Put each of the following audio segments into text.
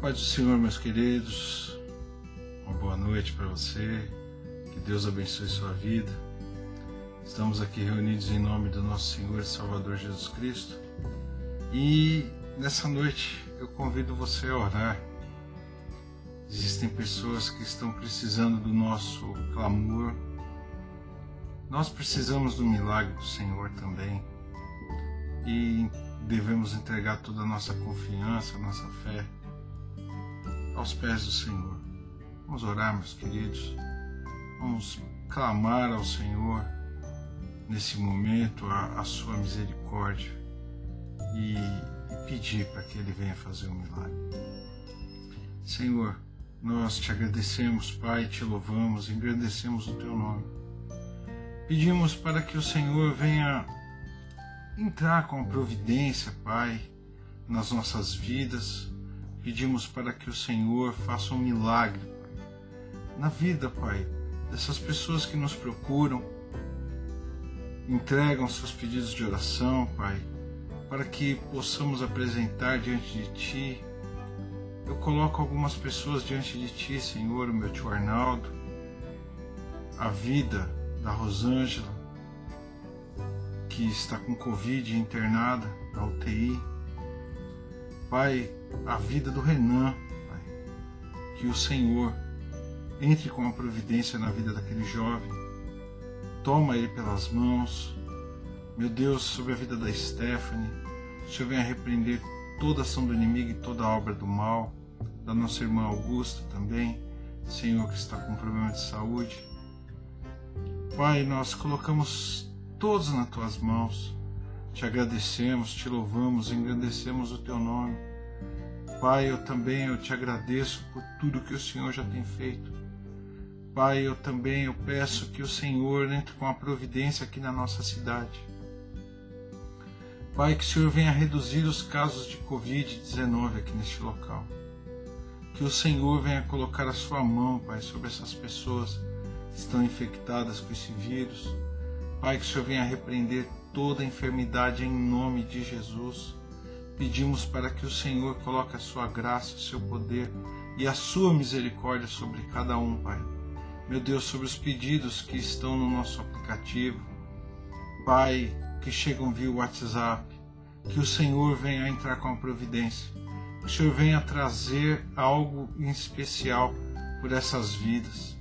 paz do Senhor, meus queridos. Uma boa noite para você. Que Deus abençoe sua vida. Estamos aqui reunidos em nome do nosso Senhor e Salvador Jesus Cristo. E nessa noite eu convido você a orar. Existem pessoas que estão precisando do nosso clamor. Nós precisamos do milagre do Senhor também. E devemos entregar toda a nossa confiança, nossa fé aos pés do Senhor. Vamos orar, meus queridos. Vamos clamar ao Senhor nesse momento a, a sua misericórdia e, e pedir para que Ele venha fazer um milagre. Senhor, nós te agradecemos, Pai, te louvamos, engrandecemos o teu nome. Pedimos para que o Senhor venha entrar com providência, Pai, nas nossas vidas. Pedimos para que o Senhor faça um milagre na vida, Pai, dessas pessoas que nos procuram, entregam seus pedidos de oração, Pai, para que possamos apresentar diante de Ti. Eu coloco algumas pessoas diante de Ti, Senhor, o meu tio Arnaldo, a vida da Rosângela, que está com Covid internada na UTI. Pai, a vida do Renan, Pai, que o Senhor entre com a providência na vida daquele jovem, toma ele pelas mãos. Meu Deus, sobre a vida da Stephanie, o Senhor venha repreender toda ação do inimigo e toda obra do mal, da nossa irmã Augusta também, Senhor, que está com problema de saúde. Pai, nós colocamos todos nas tuas mãos. Te agradecemos, te louvamos, engrandecemos o teu nome. Pai, eu também eu te agradeço por tudo que o Senhor já tem feito. Pai, eu também eu peço que o Senhor entre com a providência aqui na nossa cidade. Pai, que o Senhor venha reduzir os casos de Covid-19 aqui neste local. Que o Senhor venha colocar a sua mão, Pai, sobre essas pessoas que estão infectadas com esse vírus Pai, que o Senhor venha repreender toda enfermidade em nome de Jesus. Pedimos para que o Senhor coloque a sua graça, o seu poder e a sua misericórdia sobre cada um, Pai. Meu Deus, sobre os pedidos que estão no nosso aplicativo. Pai, que chegam via WhatsApp, que o Senhor venha entrar com a providência. Que o Senhor venha trazer algo em especial por essas vidas.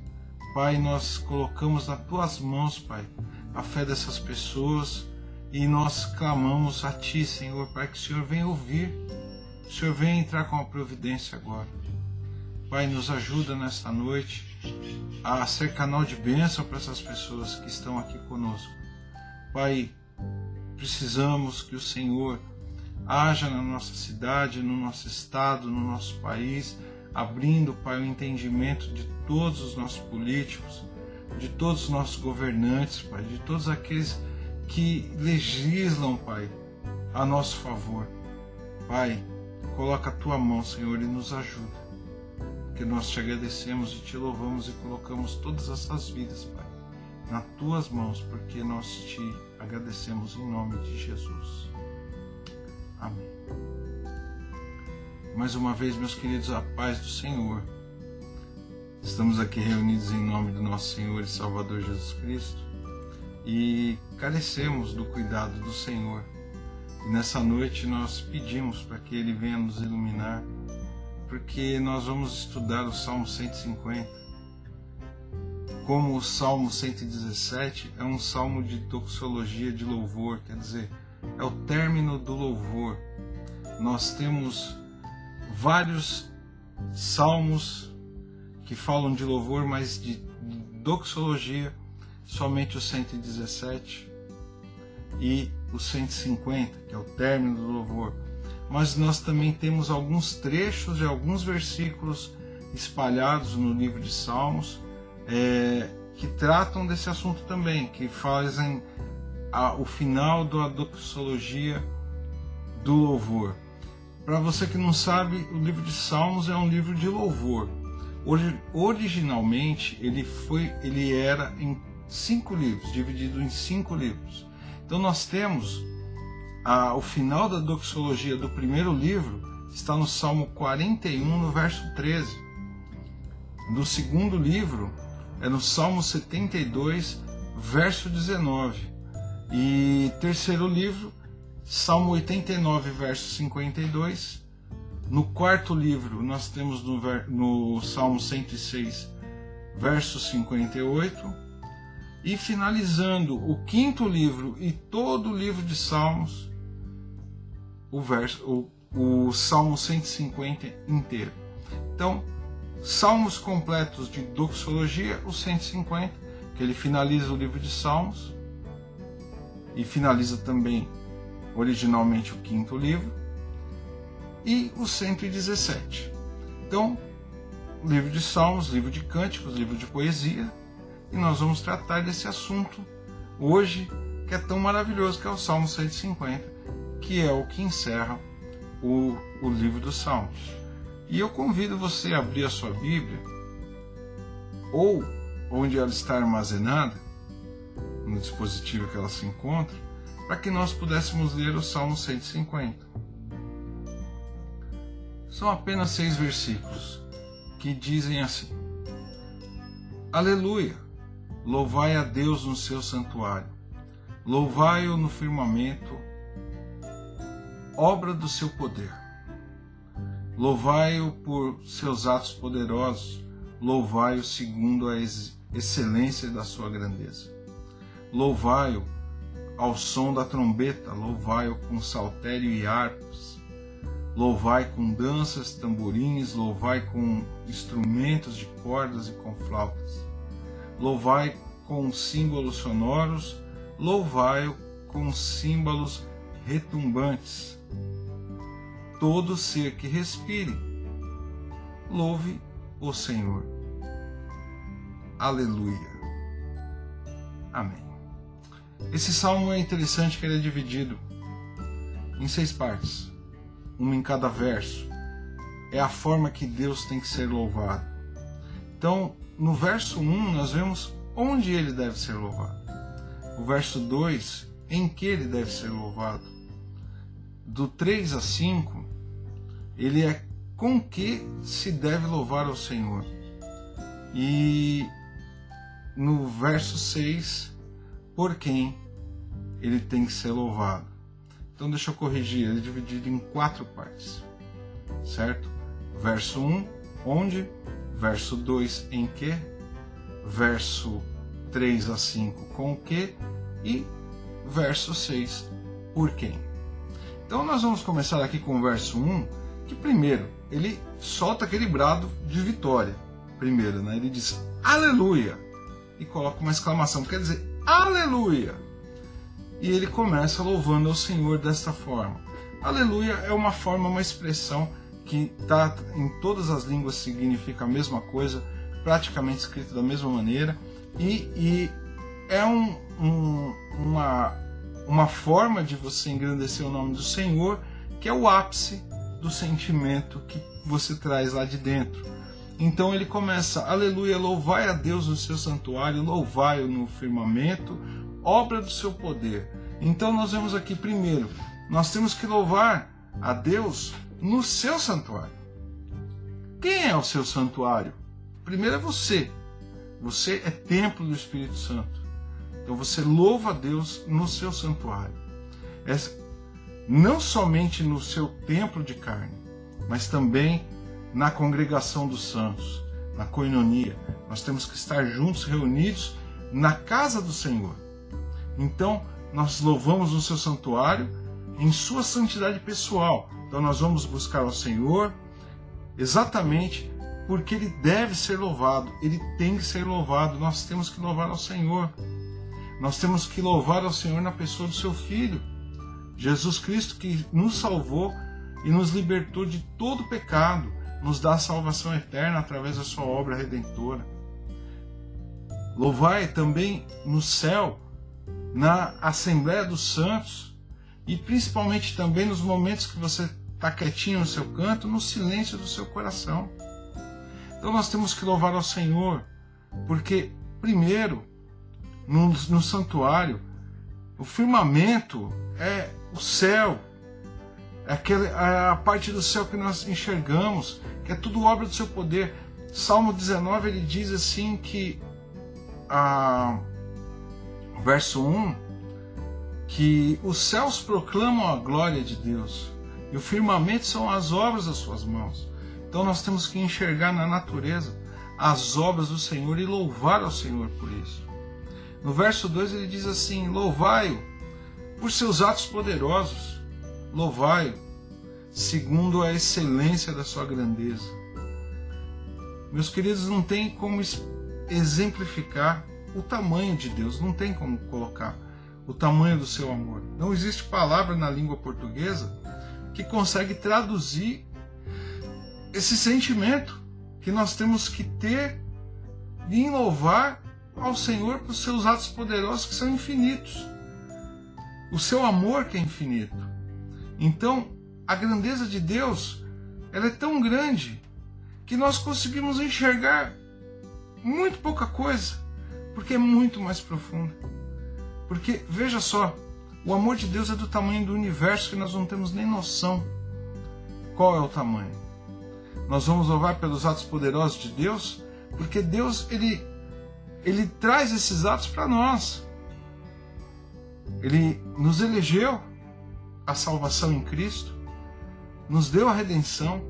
Pai, nós colocamos nas tuas mãos, Pai, a fé dessas pessoas e nós clamamos a Ti, Senhor, para que o Senhor venha ouvir, o Senhor venha entrar com a providência agora. Pai, nos ajuda nesta noite a ser canal de bênção para essas pessoas que estão aqui conosco. Pai, precisamos que o Senhor haja na nossa cidade, no nosso estado, no nosso país, abrindo, Pai, o entendimento de todos os nossos políticos, de todos os nossos governantes, Pai, de todos aqueles que legislam, Pai, a nosso favor. Pai, coloca a tua mão, Senhor, e nos ajuda. Que nós te agradecemos e te louvamos e colocamos todas essas vidas, Pai, nas tuas mãos, porque nós te agradecemos em nome de Jesus. Amém. Mais uma vez, meus queridos, a paz do Senhor Estamos aqui reunidos em nome do nosso Senhor e Salvador Jesus Cristo e carecemos do cuidado do Senhor. E nessa noite nós pedimos para que Ele venha nos iluminar, porque nós vamos estudar o Salmo 150. Como o Salmo 117 é um salmo de doxologia de louvor, quer dizer, é o término do louvor. Nós temos vários salmos que falam de louvor, mas de doxologia, somente o 117 e o 150, que é o término do louvor. Mas nós também temos alguns trechos de alguns versículos espalhados no livro de Salmos é, que tratam desse assunto também, que fazem a, o final da doxologia do louvor. Para você que não sabe, o livro de Salmos é um livro de louvor. Originalmente ele foi, ele era em cinco livros, dividido em cinco livros. Então nós temos a, o final da doxologia do primeiro livro está no Salmo 41, no verso 13. Do segundo livro é no Salmo 72, verso 19. E terceiro livro, Salmo 89, verso 52. No quarto livro, nós temos no, no Salmo 106, verso 58 e finalizando o quinto livro e todo o livro de Salmos, o, verso, o, o Salmo 150 inteiro. Então, Salmos completos de doxologia, o 150, que ele finaliza o livro de Salmos e finaliza também originalmente o quinto livro, e o 117. Então, livro de Salmos, livro de Cânticos, livro de poesia, e nós vamos tratar desse assunto hoje, que é tão maravilhoso, que é o Salmo 150, que é o que encerra o, o livro dos Salmos. E eu convido você a abrir a sua Bíblia, ou onde ela está armazenada, no dispositivo que ela se encontra, para que nós pudéssemos ler o Salmo 150. São apenas seis versículos que dizem assim: Aleluia! Louvai a Deus no seu santuário. Louvai-o no firmamento, obra do seu poder. Louvai-o por seus atos poderosos. Louvai-o segundo a excelência da sua grandeza. Louvai-o ao som da trombeta, louvai-o com saltério e harpas. Louvai com danças, tamborins, louvai com instrumentos de cordas e com flautas louvai com símbolos sonoros, louvai-o com símbolos retumbantes. Todo ser que respire, louve o Senhor. Aleluia. Amém. Esse salmo é interessante que ele é dividido em seis partes, uma em cada verso. É a forma que Deus tem que ser louvado. Então, no verso 1 nós vemos onde ele deve ser louvado. O verso 2, em que ele deve ser louvado. Do 3 a 5, ele é com que se deve louvar ao Senhor. E no verso 6, por quem ele tem que ser louvado. Então deixa eu corrigir, ele é dividido em quatro partes. Certo? Verso 1, onde verso 2 em que, verso 3 a 5 com o que e verso 6 por quem. Então nós vamos começar aqui com o verso 1, que primeiro ele solta aquele brado de vitória. Primeiro, né? Ele diz aleluia e coloca uma exclamação, quer dizer aleluia. E ele começa louvando ao Senhor desta forma. Aleluia é uma forma, uma expressão que está em todas as línguas significa a mesma coisa, praticamente escrito da mesma maneira, e, e é um, um, uma, uma forma de você engrandecer o nome do Senhor, que é o ápice do sentimento que você traz lá de dentro. Então ele começa, aleluia, louvai a Deus no seu santuário, louvai-o no firmamento, obra do seu poder. Então nós vemos aqui primeiro, nós temos que louvar a Deus no seu santuário. Quem é o seu santuário? Primeiro é você. Você é templo do Espírito Santo. Então você louva a Deus no seu santuário. É não somente no seu templo de carne, mas também na congregação dos santos, na coinonia. Nós temos que estar juntos, reunidos na casa do Senhor. Então, nós louvamos no seu santuário em sua santidade pessoal, então nós vamos buscar ao Senhor exatamente porque ele deve ser louvado, ele tem que ser louvado, nós temos que louvar ao Senhor. Nós temos que louvar ao Senhor na pessoa do seu filho, Jesus Cristo que nos salvou e nos libertou de todo pecado, nos dá a salvação eterna através da sua obra redentora. Louvai também no céu, na Assembleia dos Santos, e principalmente também nos momentos que você está quietinho no seu canto, no silêncio do seu coração. Então nós temos que louvar ao Senhor, porque, primeiro, no, no santuário, o firmamento é o céu, é, aquela, é a parte do céu que nós enxergamos, que é tudo obra do seu poder. Salmo 19 ele diz assim que a verso 1 que os céus proclamam a glória de Deus e o firmamento são as obras das suas mãos. Então nós temos que enxergar na natureza as obras do Senhor e louvar ao Senhor por isso. No verso 2 ele diz assim: Louvai-o por seus atos poderosos, louvai-o segundo a excelência da sua grandeza. Meus queridos, não tem como exemplificar o tamanho de Deus, não tem como colocar o tamanho do seu amor. Não existe palavra na língua portuguesa que consegue traduzir esse sentimento que nós temos que ter em louvar ao Senhor por seus atos poderosos que são infinitos. O seu amor que é infinito. Então, a grandeza de Deus, ela é tão grande que nós conseguimos enxergar muito pouca coisa, porque é muito mais profunda. Porque veja só, o amor de Deus é do tamanho do universo que nós não temos nem noção qual é o tamanho. Nós vamos louvar pelos atos poderosos de Deus, porque Deus ele ele traz esses atos para nós. Ele nos elegeu a salvação em Cristo, nos deu a redenção.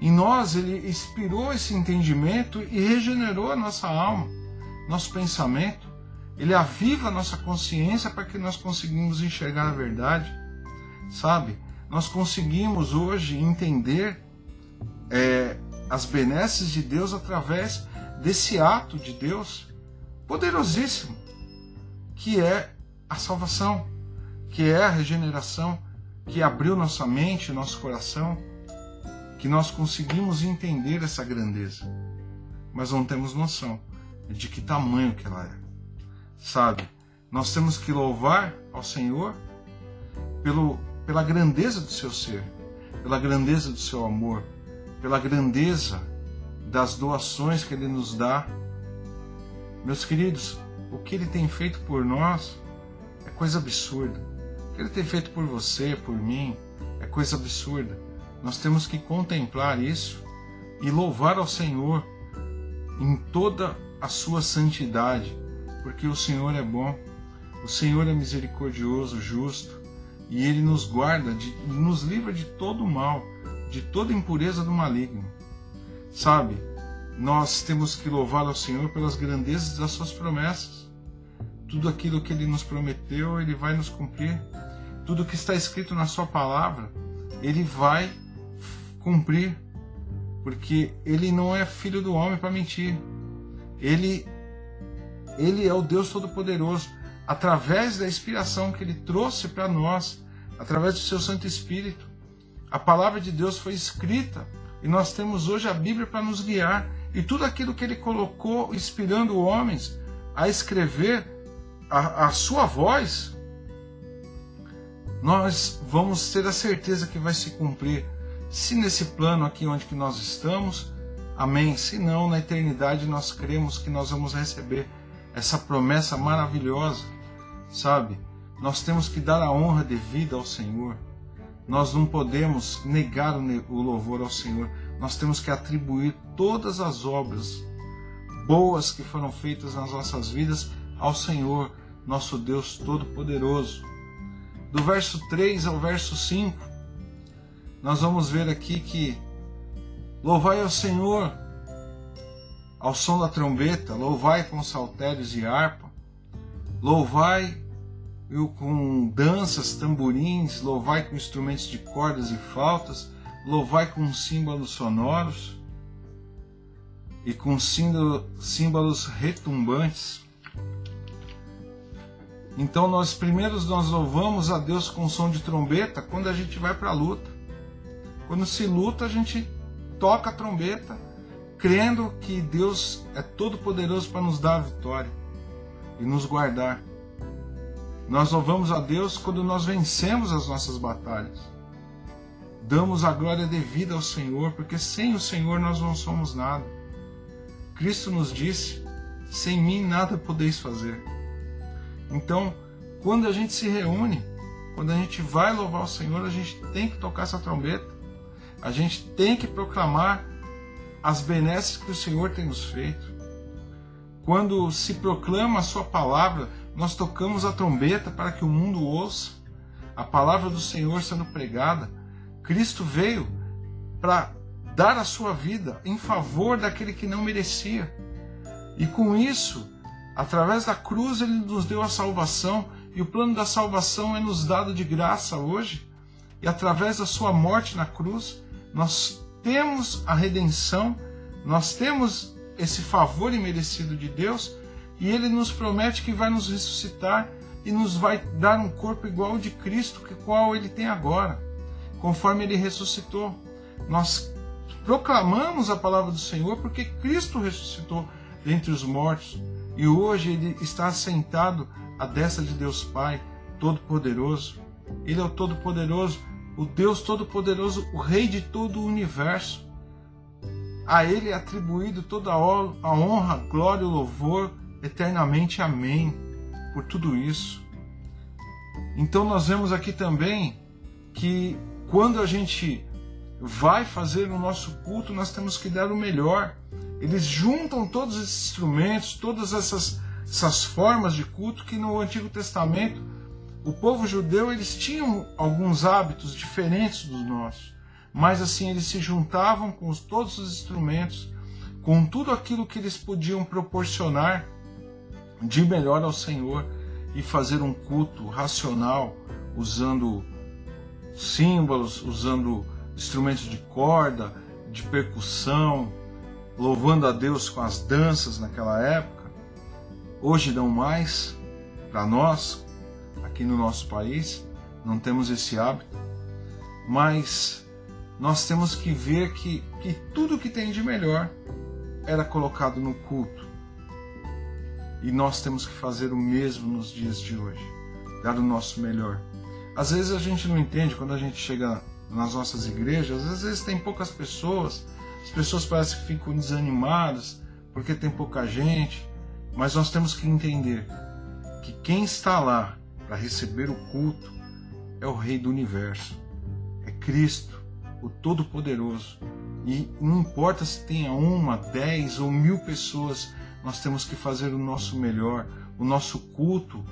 Em nós ele inspirou esse entendimento e regenerou a nossa alma, nosso pensamento. Ele aviva a nossa consciência para que nós conseguimos enxergar a verdade, sabe? Nós conseguimos hoje entender é, as benesses de Deus através desse ato de Deus poderosíssimo, que é a salvação, que é a regeneração, que abriu nossa mente, nosso coração, que nós conseguimos entender essa grandeza, mas não temos noção de que tamanho que ela é. Sabe? Nós temos que louvar ao Senhor pelo, pela grandeza do seu ser, pela grandeza do seu amor, pela grandeza das doações que Ele nos dá. Meus queridos, o que Ele tem feito por nós é coisa absurda. O que Ele tem feito por você, por mim, é coisa absurda. Nós temos que contemplar isso e louvar ao Senhor em toda a sua santidade, porque o Senhor é bom, o Senhor é misericordioso, justo, e Ele nos guarda, de, nos livra de todo mal, de toda impureza do maligno. Sabe, nós temos que louvar ao Senhor pelas grandezas das suas promessas. Tudo aquilo que ele nos prometeu, ele vai nos cumprir. Tudo que está escrito na sua palavra, ele vai cumprir. Porque ele não é filho do homem para mentir. Ele ele é o Deus todo-poderoso através da inspiração que ele trouxe para nós, através do seu Santo Espírito. A palavra de Deus foi escrita e nós temos hoje a Bíblia para nos guiar. E tudo aquilo que ele colocou, inspirando homens a escrever a, a sua voz, nós vamos ter a certeza que vai se cumprir. Se nesse plano aqui onde que nós estamos, amém. Se não, na eternidade nós cremos que nós vamos receber essa promessa maravilhosa, sabe? Nós temos que dar a honra devida ao Senhor. Nós não podemos negar o louvor ao Senhor. Nós temos que atribuir todas as obras boas que foram feitas nas nossas vidas ao Senhor, nosso Deus Todo-Poderoso. Do verso 3 ao verso 5, nós vamos ver aqui que louvai ao Senhor ao som da trombeta, louvai com saltérios e harpa, louvai eu com danças, tamborins, louvai com instrumentos de cordas e flautas, louvai com símbolos sonoros e com símbolos retumbantes. Então nós primeiros nós louvamos a Deus com som de trombeta quando a gente vai para a luta. Quando se luta, a gente toca a trombeta, crendo que Deus é todo poderoso para nos dar a vitória e nos guardar. Nós louvamos a Deus quando nós vencemos as nossas batalhas. Damos a glória devida ao Senhor, porque sem o Senhor nós não somos nada. Cristo nos disse: sem mim nada podeis fazer. Então, quando a gente se reúne, quando a gente vai louvar o Senhor, a gente tem que tocar essa trombeta. A gente tem que proclamar as benesses que o Senhor tem nos feito. Quando se proclama a sua palavra, nós tocamos a trombeta para que o mundo ouça a palavra do Senhor sendo pregada. Cristo veio para dar a sua vida em favor daquele que não merecia. E com isso, através da cruz, ele nos deu a salvação, e o plano da salvação é nos dado de graça hoje. E através da sua morte na cruz, nós temos a redenção, nós temos esse favor imerecido de Deus, e ele nos promete que vai nos ressuscitar e nos vai dar um corpo igual ao de Cristo, que qual ele tem agora, conforme ele ressuscitou. Nós proclamamos a palavra do Senhor porque Cristo ressuscitou dentre os mortos e hoje ele está assentado à destra de Deus Pai, Todo-Poderoso. Ele é o Todo-Poderoso, o Deus Todo-Poderoso, o Rei de todo o universo. A ele é atribuído toda a honra, glória e louvor eternamente. Amém. Por tudo isso. Então nós vemos aqui também que quando a gente vai fazer o nosso culto, nós temos que dar o melhor. Eles juntam todos esses instrumentos, todas essas, essas formas de culto que no Antigo Testamento o povo judeu eles tinham alguns hábitos diferentes dos nossos, mas assim eles se juntavam com os, todos os instrumentos, com tudo aquilo que eles podiam proporcionar de melhor ao Senhor e fazer um culto racional, usando símbolos, usando instrumentos de corda, de percussão, louvando a Deus com as danças naquela época. Hoje não mais, para nós, aqui no nosso país, não temos esse hábito, mas nós temos que ver que, que tudo que tem de melhor era colocado no culto. E nós temos que fazer o mesmo nos dias de hoje, dar o nosso melhor. Às vezes a gente não entende quando a gente chega nas nossas igrejas, às vezes tem poucas pessoas, as pessoas parecem que ficam desanimadas porque tem pouca gente, mas nós temos que entender que quem está lá para receber o culto é o Rei do universo, é Cristo, o Todo-Poderoso. E não importa se tenha uma, dez ou mil pessoas, nós temos que fazer o nosso melhor, o nosso culto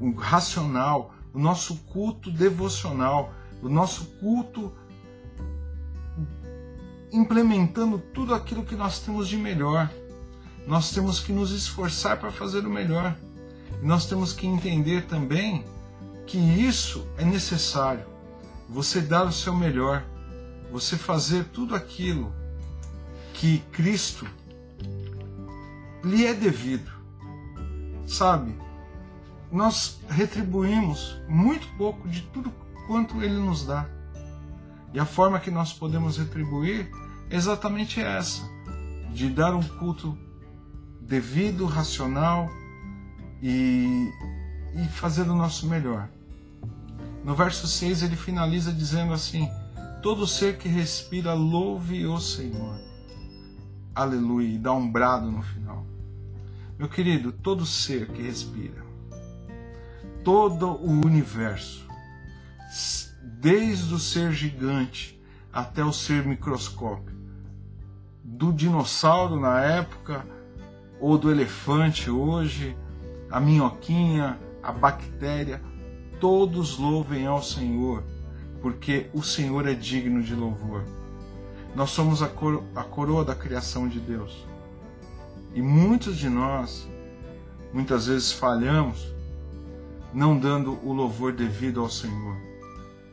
o racional, o nosso culto devocional, o nosso culto implementando tudo aquilo que nós temos de melhor. Nós temos que nos esforçar para fazer o melhor. Nós temos que entender também que isso é necessário. Você dar o seu melhor, você fazer tudo aquilo que Cristo lhe é devido. Sabe? Nós retribuímos muito pouco de tudo quanto Ele nos dá. E a forma que nós podemos retribuir é exatamente essa: de dar um culto devido, racional e, e fazer o nosso melhor. No verso 6 ele finaliza dizendo assim: Todo ser que respira, louve o Senhor. Aleluia, e dá um brado no final. Meu querido, todo ser que respira, todo o universo, desde o ser gigante até o ser microscópio, do dinossauro na época ou do elefante hoje, a minhoquinha, a bactéria, todos louvem ao Senhor, porque o Senhor é digno de louvor. Nós somos a, coro a coroa da criação de Deus. E muitos de nós, muitas vezes falhamos, não dando o louvor devido ao Senhor.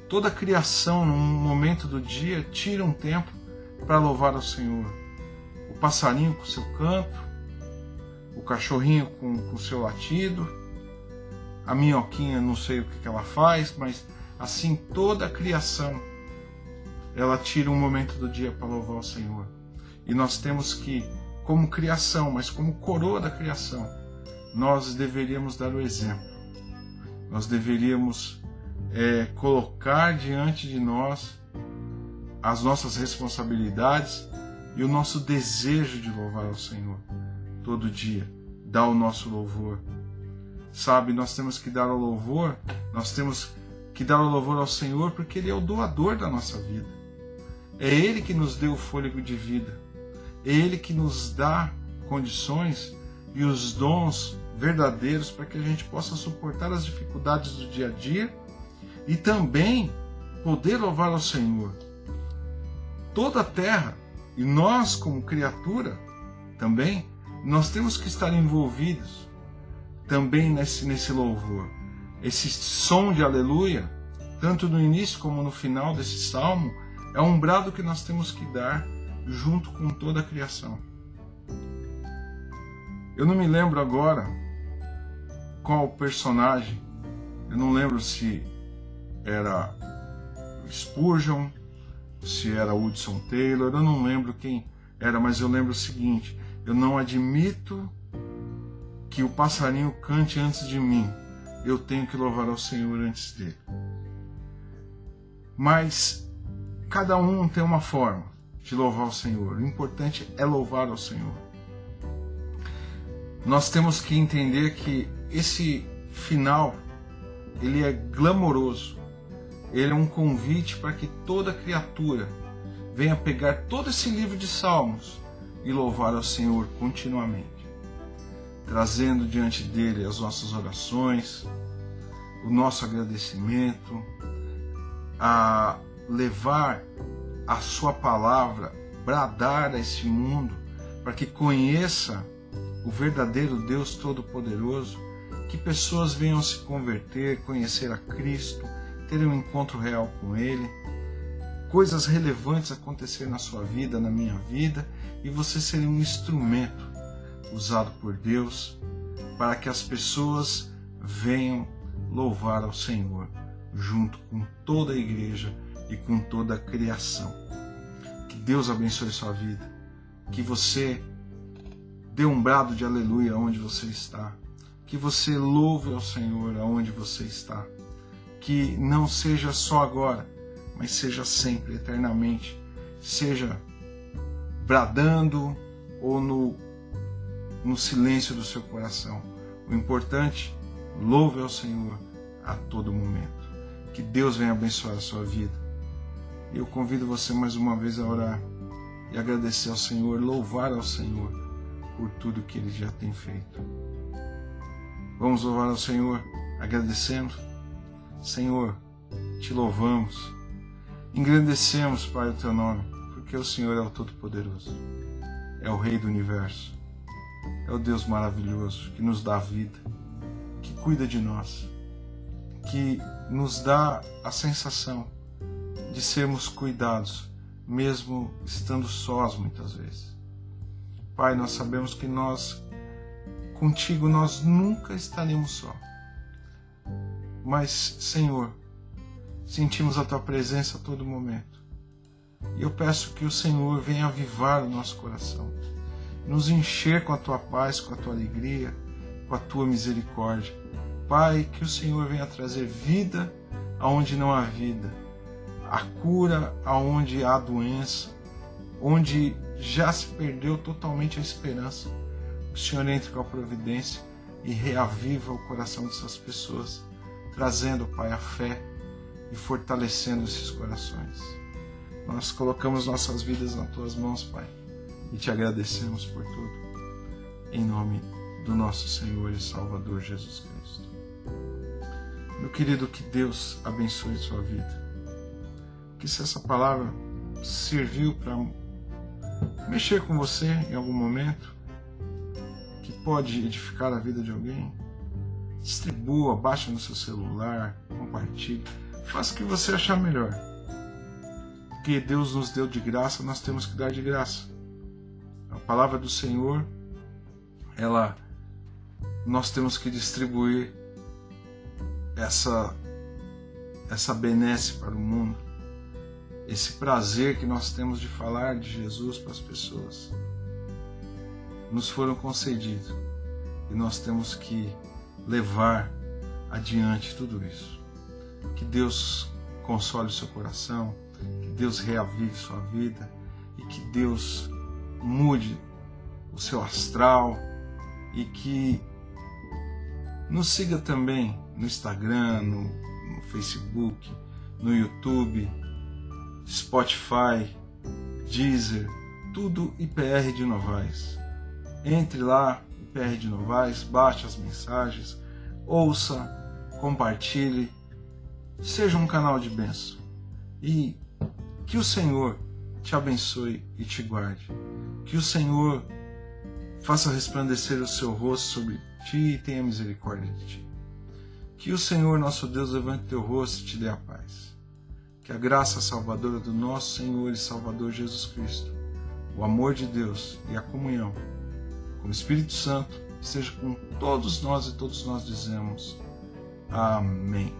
Toda a criação, num momento do dia, tira um tempo para louvar ao Senhor. O passarinho com seu canto, o cachorrinho com o seu latido, a minhoquinha, não sei o que, que ela faz, mas assim toda a criação ela tira um momento do dia para louvar o Senhor. E nós temos que, como criação, mas como coroa da criação, nós deveríamos dar o exemplo. Nós deveríamos é, colocar diante de nós as nossas responsabilidades e o nosso desejo de louvar ao Senhor todo dia, dar o nosso louvor. Sabe, nós temos que dar o louvor, nós temos que dar o louvor ao Senhor porque Ele é o doador da nossa vida. É Ele que nos deu o fôlego de vida. É Ele que nos dá condições e os dons verdadeiros para que a gente possa suportar as dificuldades do dia a dia e também poder louvar ao Senhor. Toda a terra e nós, como criatura, também, nós temos que estar envolvidos também nesse, nesse louvor. Esse som de aleluia, tanto no início como no final desse salmo, é um brado que nós temos que dar junto com toda a criação. Eu não me lembro agora qual personagem, eu não lembro se era Spurgeon, se era Hudson Taylor, eu não lembro quem era, mas eu lembro o seguinte: eu não admito que o passarinho cante antes de mim, eu tenho que louvar ao Senhor antes dele. Mas cada um tem uma forma de louvar o Senhor, o importante é louvar ao Senhor. Nós temos que entender que esse final ele é glamouroso, ele é um convite para que toda criatura venha pegar todo esse livro de Salmos e louvar ao Senhor continuamente, trazendo diante dele as nossas orações, o nosso agradecimento, a levar a sua palavra, bradar a esse mundo para que conheça o verdadeiro Deus Todo-Poderoso, que pessoas venham se converter, conhecer a Cristo ter um encontro real com Ele, coisas relevantes acontecer na sua vida, na minha vida, e você ser um instrumento usado por Deus para que as pessoas venham louvar ao Senhor junto com toda a igreja e com toda a criação. Que Deus abençoe sua vida. Que você dê um brado de aleluia onde você está. Que você louve ao Senhor aonde você está que não seja só agora, mas seja sempre, eternamente, seja bradando ou no, no silêncio do seu coração. O importante, louve ao Senhor a todo momento. Que Deus venha abençoar a sua vida. Eu convido você mais uma vez a orar e agradecer ao Senhor, louvar ao Senhor por tudo que Ele já tem feito. Vamos louvar ao Senhor agradecendo Senhor, te louvamos, engrandecemos, Pai, o teu nome, porque o Senhor é o Todo-Poderoso, é o Rei do universo, é o Deus maravilhoso que nos dá vida, que cuida de nós, que nos dá a sensação de sermos cuidados, mesmo estando sós muitas vezes. Pai, nós sabemos que nós, contigo, nós nunca estaremos só. Mas, Senhor, sentimos a tua presença a todo momento. E eu peço que o Senhor venha avivar o nosso coração, nos encher com a tua paz, com a tua alegria, com a tua misericórdia. Pai, que o Senhor venha trazer vida aonde não há vida, a cura aonde há doença, onde já se perdeu totalmente a esperança. O Senhor entre com a providência e reaviva o coração dessas pessoas trazendo, Pai, a fé e fortalecendo esses corações. Nós colocamos nossas vidas nas tuas mãos, Pai, e te agradecemos por tudo. Em nome do nosso Senhor e Salvador Jesus Cristo. Meu querido, que Deus abençoe sua vida. Que se essa palavra serviu para mexer com você em algum momento, que pode edificar a vida de alguém, distribua, baixe no seu celular, compartilhe, faça o que você achar melhor. Porque Deus nos deu de graça, nós temos que dar de graça. A palavra do Senhor, ela nós temos que distribuir essa essa benesse para o mundo, esse prazer que nós temos de falar de Jesus para as pessoas. Nos foram concedidos e nós temos que levar adiante tudo isso. Que Deus console o seu coração, que Deus reavive sua vida e que Deus mude o seu astral e que nos siga também no Instagram, no no Facebook, no YouTube, Spotify, Deezer, tudo IPR de Novaes. Entre lá, IPR de Novaes, baixe as mensagens, ouça, compartilhe, seja um canal de bênção. E que o Senhor te abençoe e te guarde. Que o Senhor faça resplandecer o seu rosto sobre ti e tenha misericórdia de ti. Que o Senhor nosso Deus levante teu rosto e te dê a paz. Que a graça salvadora do nosso Senhor e Salvador Jesus Cristo, o amor de Deus e a comunhão com o Espírito Santo seja com todos nós e todos nós dizemos Amém.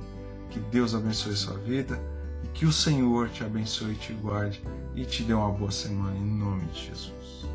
Que Deus abençoe sua vida e que o Senhor te abençoe, te guarde e te dê uma boa semana em nome de Jesus.